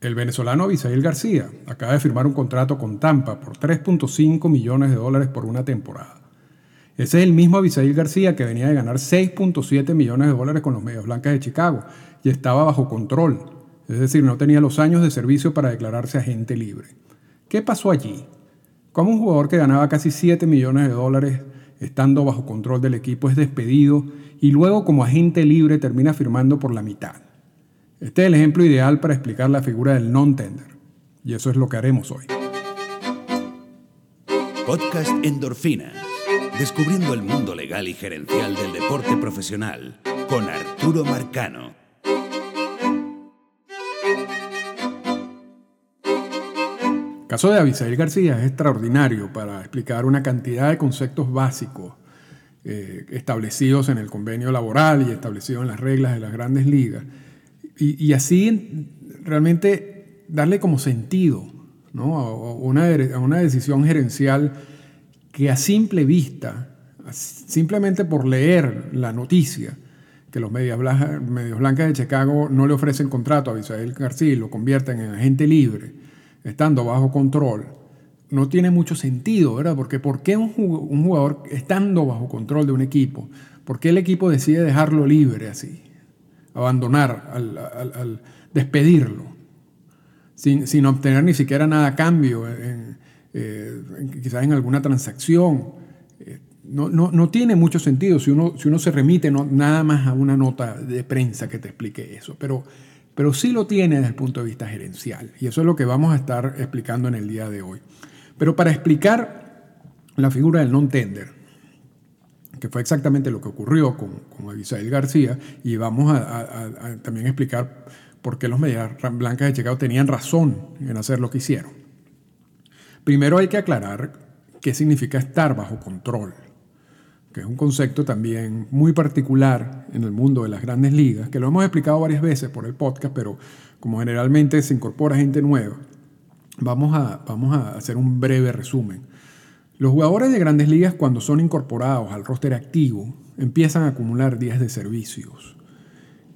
El venezolano Abisail García acaba de firmar un contrato con Tampa por 3.5 millones de dólares por una temporada. Ese es el mismo Abisail García que venía de ganar 6.7 millones de dólares con los Medias Blancas de Chicago y estaba bajo control, es decir, no tenía los años de servicio para declararse agente libre. ¿Qué pasó allí? Como un jugador que ganaba casi 7 millones de dólares estando bajo control del equipo es despedido y luego como agente libre termina firmando por la mitad. Este es el ejemplo ideal para explicar la figura del non-tender. Y eso es lo que haremos hoy. Podcast Endorfina. Descubriendo el mundo legal y gerencial del deporte profesional con Arturo Marcano. El caso de Abisail García es extraordinario para explicar una cantidad de conceptos básicos eh, establecidos en el convenio laboral y establecidos en las reglas de las grandes ligas y, así realmente darle como sentido ¿no? a, una, a una decisión gerencial que a simple vista, simplemente por leer la noticia, que los medios blancas de Chicago no le ofrecen contrato a Isael García y lo convierten en agente libre, estando bajo control, no tiene mucho sentido, ¿verdad? Porque ¿por qué un jugador estando bajo control de un equipo, por qué el equipo decide dejarlo libre así? Abandonar, al, despedirlo, sin, obtener ni siquiera nada a cambio, eh, quizás en alguna transacción. Eh, no, tiene mucho sentido si uno, si uno se remite nada más a una nota de prensa que te explique eso, pero, pero sí lo tiene desde el punto de vista gerencial. Y eso es lo que vamos a estar explicando en el día de hoy. Pero para explicar la figura del non-tender, que fue exactamente lo que ocurrió con, con Abisail García, y vamos a, también explicar por qué los medias blancas de Chicago tenían razón en hacer lo que hicieron. Primero hay que aclarar qué significa estar bajo control, que es un concepto también muy particular en el mundo de las grandes ligas, que lo hemos explicado varias veces por el podcast, pero como generalmente se incorpora gente nueva, vamos a, vamos a hacer un breve resumen. Los jugadores de grandes ligas cuando son incorporados al roster activo empiezan a acumular días de servicios.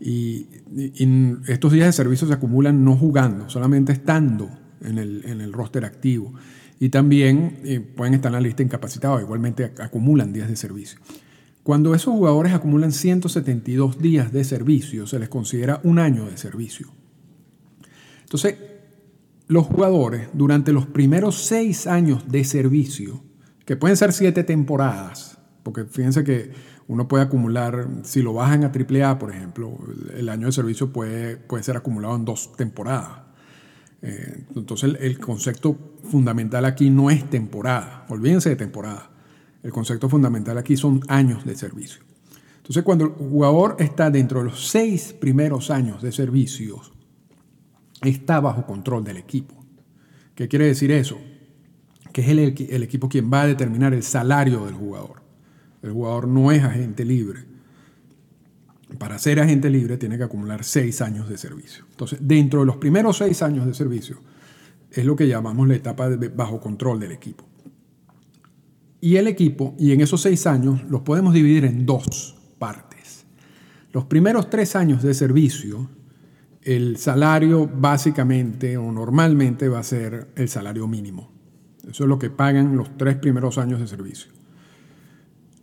Y, estos días de servicios se acumulan no jugando, solamente estando en el, roster activo. Y también eh, pueden estar en la lista incapacitados, igualmente acumulan días de servicio. Cuando esos jugadores acumulan 172 días de servicio, se les considera un año de servicio. Entonces, los jugadores durante los primeros seis años de servicio que pueden ser siete temporadas, porque fíjense que uno puede acumular, si lo bajan a AAA, por ejemplo, el año de servicio puede, puede ser acumulado en dos temporadas. Eh, entonces el, concepto fundamental aquí no es temporada, olvídense de temporada. El concepto fundamental aquí son años de servicio. Entonces cuando el jugador está dentro de los seis primeros años de servicios, está bajo control del equipo. ¿Qué quiere decir eso? Que es el, equipo quien va a determinar el salario del jugador. El jugador no es agente libre. Para ser agente libre tiene que acumular seis años de servicio. Entonces, dentro de los primeros seis años de servicio, es lo que llamamos la etapa de bajo control del equipo. Y el equipo, y en esos seis años, los podemos dividir en dos partes. Los primeros tres años de servicio, el salario básicamente o normalmente va a ser el salario mínimo. Eso es lo que pagan los tres primeros años de servicio.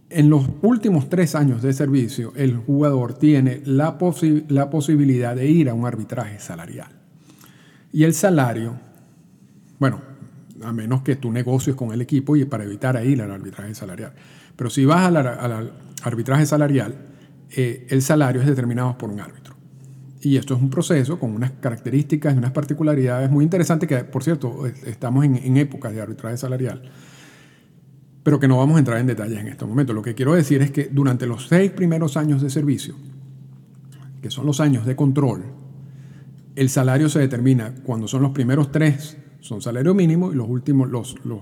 En los últimos tres años de servicio, el jugador tiene la, posibilidad de ir a un arbitraje salarial. Y el salario, bueno, a menos que tú negocies con el equipo y para evitar ir al arbitraje salarial. Pero si vas al, arbitraje salarial, eh, el salario es determinado por un árbitro. Y esto es un proceso con unas características y unas particularidades muy interesantes que, por cierto, estamos en, en épocas de arbitraje salarial, pero que no vamos a entrar en detalles en este momento. Lo que quiero decir es que durante los seis primeros años de servicio, que son los años de control, el salario se determina cuando son los primeros tres, son salario mínimo, y los últimos, los, los,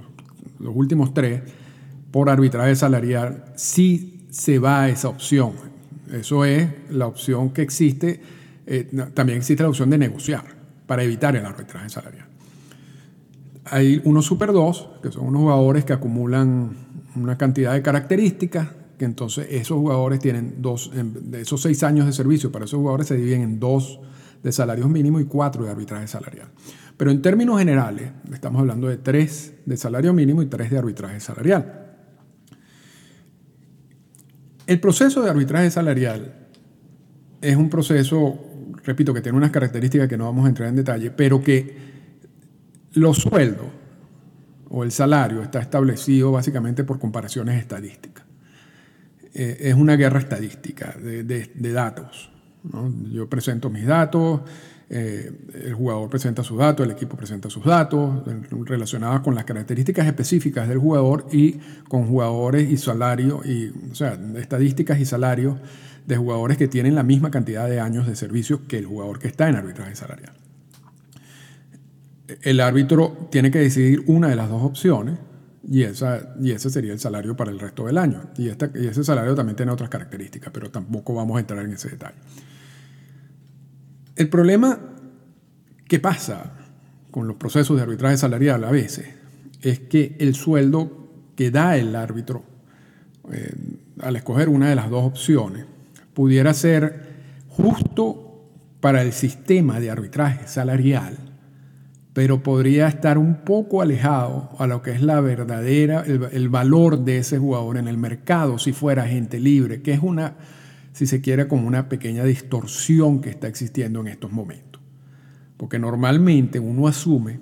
los últimos tres, por arbitraje salarial, sí se va a esa opción. Eso es la opción que existe eh, también existe la opción de negociar para evitar el arbitraje salarial. Hay unos Super 2, que son unos jugadores que acumulan una cantidad de características, que entonces esos jugadores tienen dos, de esos seis años de servicio, para esos jugadores se dividen en dos de salarios mínimos y cuatro de arbitraje salarial. Pero en términos generales, estamos hablando de tres de salario mínimo y tres de arbitraje salarial. El proceso de arbitraje salarial es un proceso, repito, que tiene unas características que no vamos a entrar en detalle, pero que los sueldos o el salario está establecido básicamente por comparaciones estadísticas. Eh, es una guerra estadística de, datos. Yo presento mis datos, eh, el jugador presenta sus datos, el equipo presenta sus datos relacionados con las características específicas del jugador y con jugadores y salario, y, o sea, estadísticas y salarios de jugadores que tienen la misma cantidad de años de servicio que el jugador que está en arbitraje salarial. El árbitro tiene que decidir una de las dos opciones y, esa, y ese sería el salario para el resto del año. Y, y ese salario también tiene otras características, pero tampoco vamos a entrar en ese detalle. El problema que pasa con los procesos de arbitraje salarial a veces es que el sueldo que da el árbitro eh, al escoger una de las dos opciones pudiera ser justo para el sistema de arbitraje salarial, pero podría estar un poco alejado a lo que es la verdadera, el, valor de ese jugador en el mercado si fuera gente libre, que es una si se quiere, como una pequeña distorsión que está existiendo en estos momentos. Porque normalmente uno asume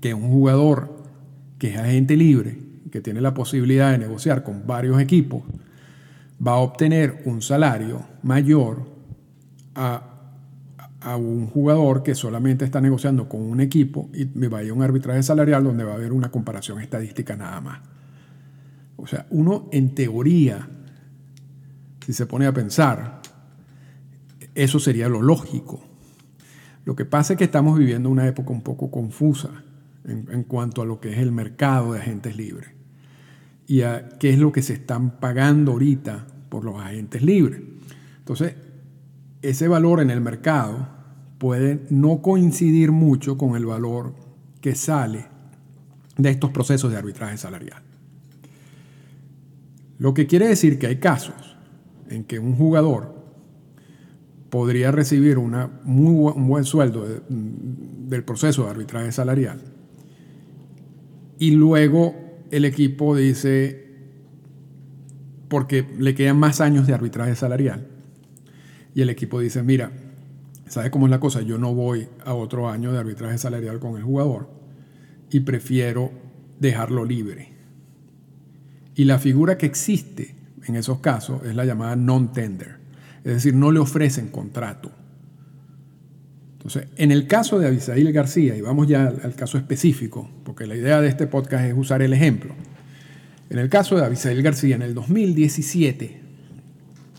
que un jugador que es agente libre, que tiene la posibilidad de negociar con varios equipos, va a obtener un salario mayor a, un jugador que solamente está negociando con un equipo y me va a ir a un arbitraje salarial donde va a haber una comparación estadística nada más. O sea, uno en teoría si se pone a pensar, eso sería lo lógico. Lo que pasa es que estamos viviendo una época un poco confusa en, cuanto a lo que es el mercado de agentes libres y a qué es lo que se están pagando ahorita por los agentes libres. Entonces, ese valor en el mercado puede no coincidir mucho con el valor que sale de estos procesos de arbitraje salarial. Lo que quiere decir que hay casos en que un jugador podría recibir una muy un buen sueldo mm, del proceso de arbitraje salarial y luego el equipo dice, porque le quedan más años de arbitraje salarial, y el equipo dice, mira, ¿sabes cómo es la cosa? Yo no voy a otro año de arbitraje salarial con el jugador y prefiero dejarlo libre. Y la figura que existe en esos casos es la llamada non-tender, es decir, no le ofrecen contrato. Entonces, en el caso de Abisail García, y vamos ya al, caso específico, porque la idea de este podcast es usar el ejemplo. En el caso de Abisail García, en el 2017,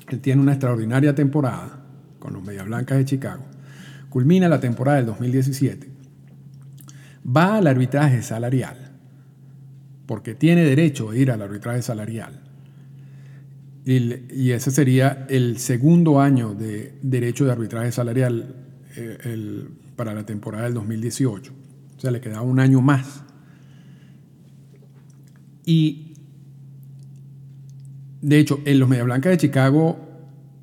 él tiene una extraordinaria temporada con los Medias Blancas de Chicago. Culmina la temporada del 2017. Va al arbitraje salarial, porque tiene derecho a ir al arbitraje salarial. Y, ese sería el segundo año de derecho de arbitraje salarial eh, para la temporada del 2018. O sea, le quedaba un año más. Y de hecho, en los Media Blancas de Chicago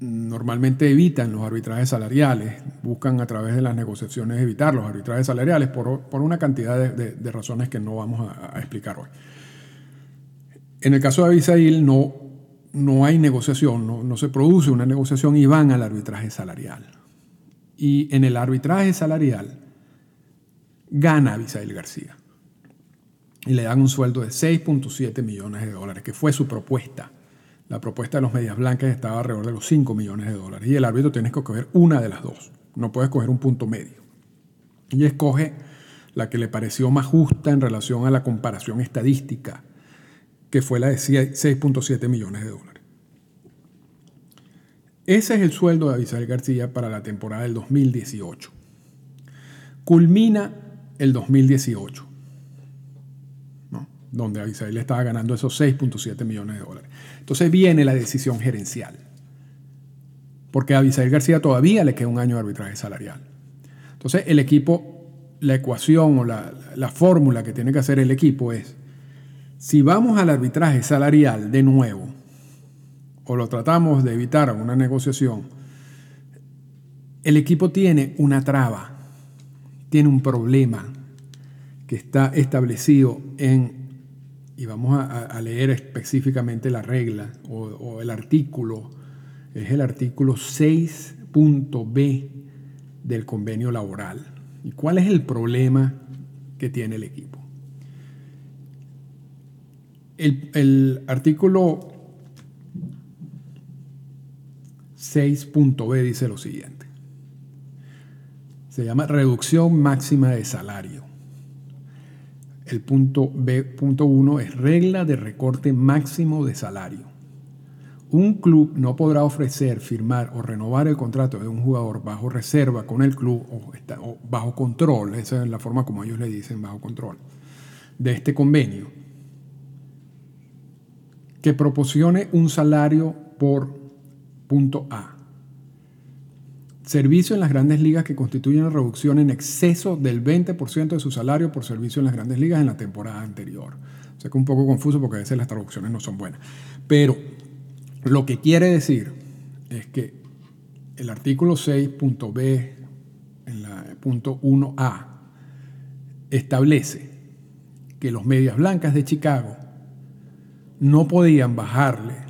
normalmente evitan los arbitrajes salariales, buscan a través de las negociaciones evitar los arbitrajes salariales por, una cantidad de, razones que no vamos a, explicar hoy. En el caso de Abisail no no hay negociación, no, se produce una negociación y van al arbitraje salarial. Y en el arbitraje salarial gana Abisail García. Y le dan un sueldo de 6.7 millones de dólares, que fue su propuesta. La propuesta de los Medias Blancas estaba alrededor de los 5 millones de dólares. Y el árbitro tiene que escoger una de las dos. No puede escoger un punto medio. Y escoge la que le pareció más justa en relación a la comparación estadística que fue la de 6.7 millones de dólares. Ese es el sueldo de Abisail García para la temporada del 2018. Culmina el 2018, donde Abisail estaba ganando esos 6.7 millones de dólares. Entonces viene la decisión gerencial, porque a Abisail García todavía le queda un año de arbitraje salarial. Entonces el equipo, la ecuación o la fórmula que tiene que hacer el equipo es si vamos al arbitraje salarial de nuevo, o lo tratamos de evitar una negociación, el equipo tiene una traba, tiene un problema que está establecido en, y vamos a, leer específicamente la regla o, el artículo, es el artículo 6.b del convenio laboral. ¿Y cuál es el problema que tiene el equipo? El, artículo 6.b dice lo siguiente. Se llama reducción máxima de salario. El punto B.1 es regla de recorte máximo de salario. Un club no podrá ofrecer, firmar o renovar el contrato de un jugador bajo reserva con el club o, o bajo control, esa es la forma como ellos le dicen, bajo control, de este convenio, que proporcione un salario por punto A. Servicio en las grandes ligas que constituye una reducción en exceso del 20% de su salario por servicio en las grandes ligas en la temporada anterior. Sea que un poco confuso porque a veces las traducciones no son buenas. Pero lo que quiere decir es que el artículo 6.b, en la punto 1a, establece que los medias blancas de Chicago no podían bajarle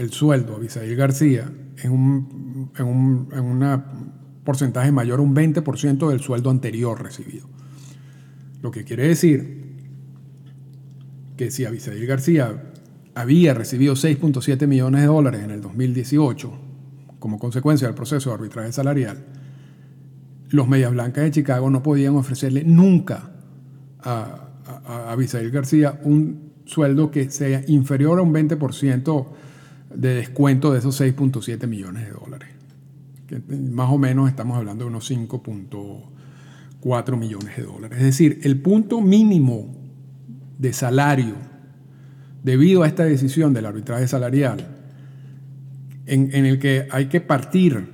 el sueldo a Abisail García en un, en un porcentaje mayor a un 20% del sueldo anterior recibido. Lo que quiere decir que si Abisail García había recibido 6.7 millones de dólares en el 2018 como consecuencia del proceso de arbitraje salarial, los Medias Blancas de Chicago no podían ofrecerle nunca a, a, García un sueldo que sea inferior a un 20% de descuento de esos 6.7 millones de dólares. Más o menos estamos hablando de unos 5.4 millones de dólares. Es decir, el punto mínimo de salario debido a esta decisión del arbitraje salarial, en, el que hay que partir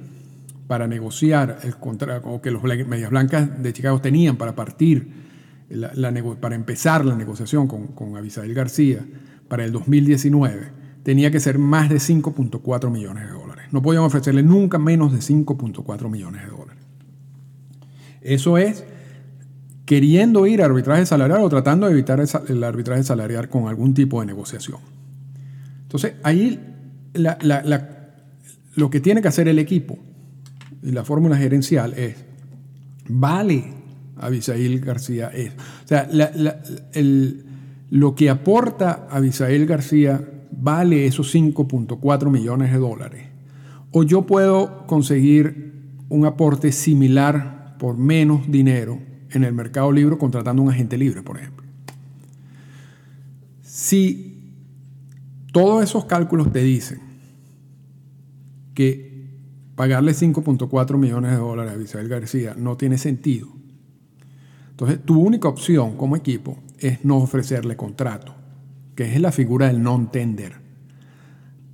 para negociar el contrato, o que los medias blancas de Chicago tenían para partir, para empezar la negociación con, con García para el 2019, tenía que ser más de 5.4 millones de dólares. No podían ofrecerle nunca menos de 5.4 millones de dólares. Eso es queriendo ir a arbitraje salarial o tratando de evitar el arbitraje salarial con algún tipo de negociación. Entonces, ahí lo que tiene que hacer el equipo y la fórmula gerencial es, vale, Abisail García es. O sea, lo que aporta Abisail García vale esos 5.4 millones de dólares. O yo puedo conseguir un aporte similar por menos dinero en el mercado libre contratando un agente libre, por ejemplo. Si todos esos cálculos te dicen que pagarle 5.4 millones de dólares a Isabel García no tiene sentido, entonces tu única opción como equipo es no ofrecerle contrato, que es la figura del non-tender.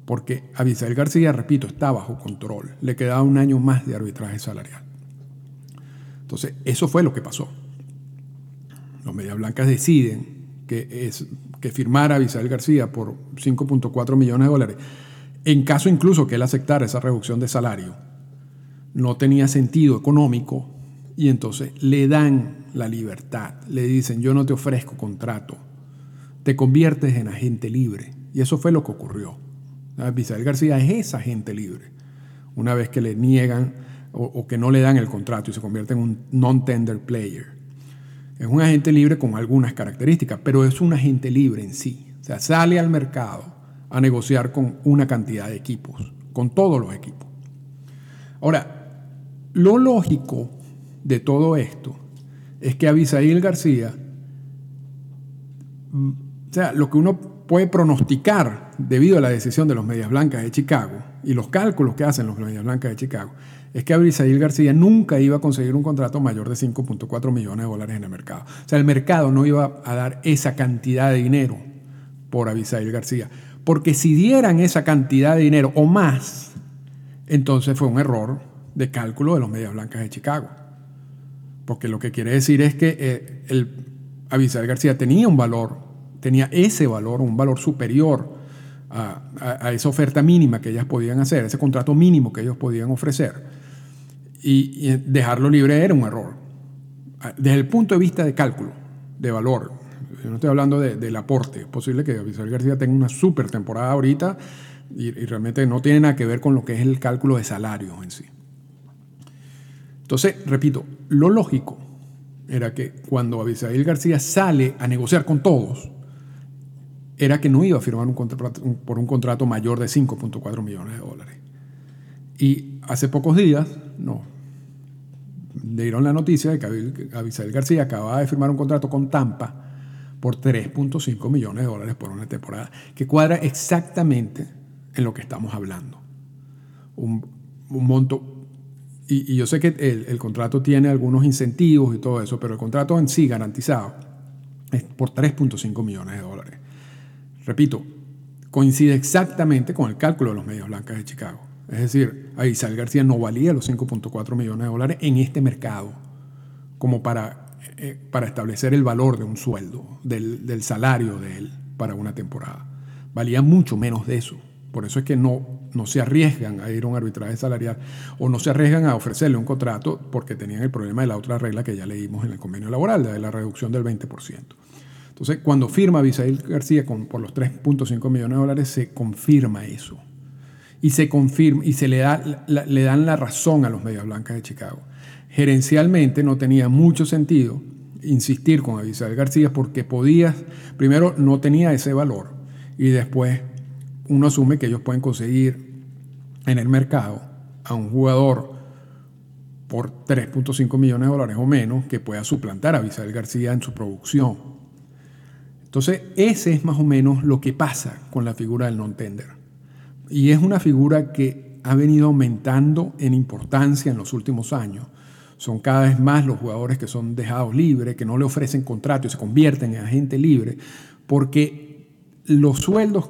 Porque Abisael García, repito, está bajo control. Le quedaba un año más de arbitraje salarial. Entonces, eso fue lo que pasó. Los Medias Blancas deciden que, es, que firmara a García por 5.4 millones de dólares, en caso incluso que él aceptara esa reducción de salario, no tenía sentido económico y entonces le dan la libertad, le dicen yo no te ofrezco contrato, te conviertes en agente libre. Y eso fue lo que ocurrió. Abisael García es esa agente libre. Una vez que le niegan o, que no le dan el contrato y se convierte en un non-tender player. Es un agente libre con algunas características, pero es un agente libre en sí. O sea, sale al mercado a negociar con una cantidad de equipos, con todos los equipos. Ahora, lo lógico de todo esto es que Abisail García, o sea, lo que uno puede pronosticar debido a la decisión de los Medias Blancas de Chicago y los cálculos que hacen los Medias Blancas de Chicago, es que Abisail García nunca iba a conseguir un contrato mayor de 5.4 millones de dólares en el mercado. O sea, el mercado no iba a dar esa cantidad de dinero por Abisail García. Porque si dieran esa cantidad de dinero o más, entonces fue un error de cálculo de los Medias Blancas de Chicago. Porque lo que quiere decir es que eh, el Abisail García tenía un valor, tenía ese valor, un valor superior a, esa oferta mínima que ellas podían hacer, ese contrato mínimo que ellos podían ofrecer. y, dejarlo libre era un error. Desde el punto de vista de cálculo, de valor, yo no estoy hablando del aporte, es posible que Abisael García tenga una super temporada ahorita y, y, realmente no tiene nada que ver con lo que es el cálculo de salarios en sí. Entonces, repito, lo lógico era que cuando Abisail García sale a negociar con todos, era que no iba a firmar por un contrato mayor de 5.4 millones de dólares. Y hace pocos días, no, le dieron la noticia de que Abisail García acababa de firmar un contrato con Tampa por 3.5 millones de dólares por una temporada, que cuadra exactamente en lo que estamos hablando. Un monto y, yo sé que el, contrato tiene algunos incentivos y todo eso, pero el contrato en sí garantizado es por 3.5 millones de dólares. Repito, coincide exactamente con el cálculo de los medios blancas de Chicago. Es decir, Aguisal García no valía los 5.4 millones de dólares en este mercado como para, eh, para establecer el valor de un sueldo, del, del salario de él para una temporada. Valía mucho menos de eso. Por eso es que no, no se arriesgan a ir a un arbitraje salarial o no se arriesgan a ofrecerle un contrato porque tenían el problema de la otra regla que ya leímos en el convenio laboral, de la reducción del 20%. Entonces, cuando firma Abisail García por los 3.5 millones de dólares, se confirma eso. Y se confirma y se le, da, le dan la razón a los medios blancas de Chicago. Gerencialmente no tenía mucho sentido insistir con Abisail García porque podías, primero no tenía ese valor y después uno asume que ellos pueden conseguir en el mercado a un jugador por 3.5 millones de dólares o menos que pueda suplantar a Visael García en su producción. Entonces, ese es más o menos lo que pasa con la figura del non-tender. Y es una figura que ha venido aumentando en importancia en los últimos años. Son cada vez más los jugadores que son dejados libres, que no le ofrecen contrato y se convierten en agente libre, porque los sueldos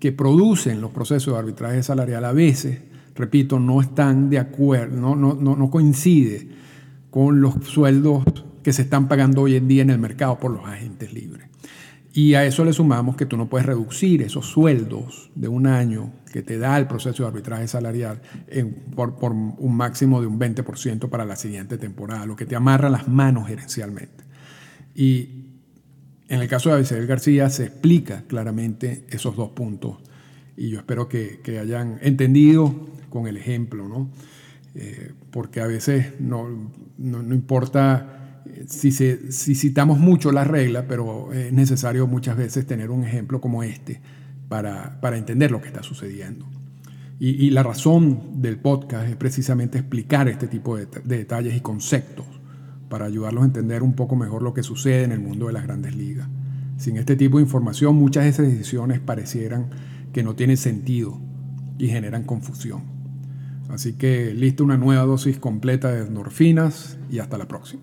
que producen los procesos de arbitraje salarial a veces, repito, no están de acuerdo, no, no, no, coincide con los sueldos que se están pagando hoy en día en el mercado por los agentes libres. Y a eso le sumamos que tú no puedes reducir esos sueldos de un año que te da el proceso de arbitraje salarial por, por, un máximo de un 20% para la siguiente temporada, lo que te amarra las manos gerencialmente. Y en el caso de Abisabel García se explica claramente esos dos puntos y yo espero que, hayan entendido con el ejemplo, ¿no? Eh, porque a veces no, importa si, si, citamos mucho la regla, pero es necesario muchas veces tener un ejemplo como este para, entender lo que está sucediendo. Y, la razón del podcast es precisamente explicar este tipo de detalles y conceptos para ayudarlos a entender un poco mejor lo que sucede en el mundo de las grandes ligas. Sin este tipo de información, muchas de esas decisiones parecieran que no tienen sentido y generan confusión. Así que listo una nueva dosis completa de endorfinas y hasta la próxima.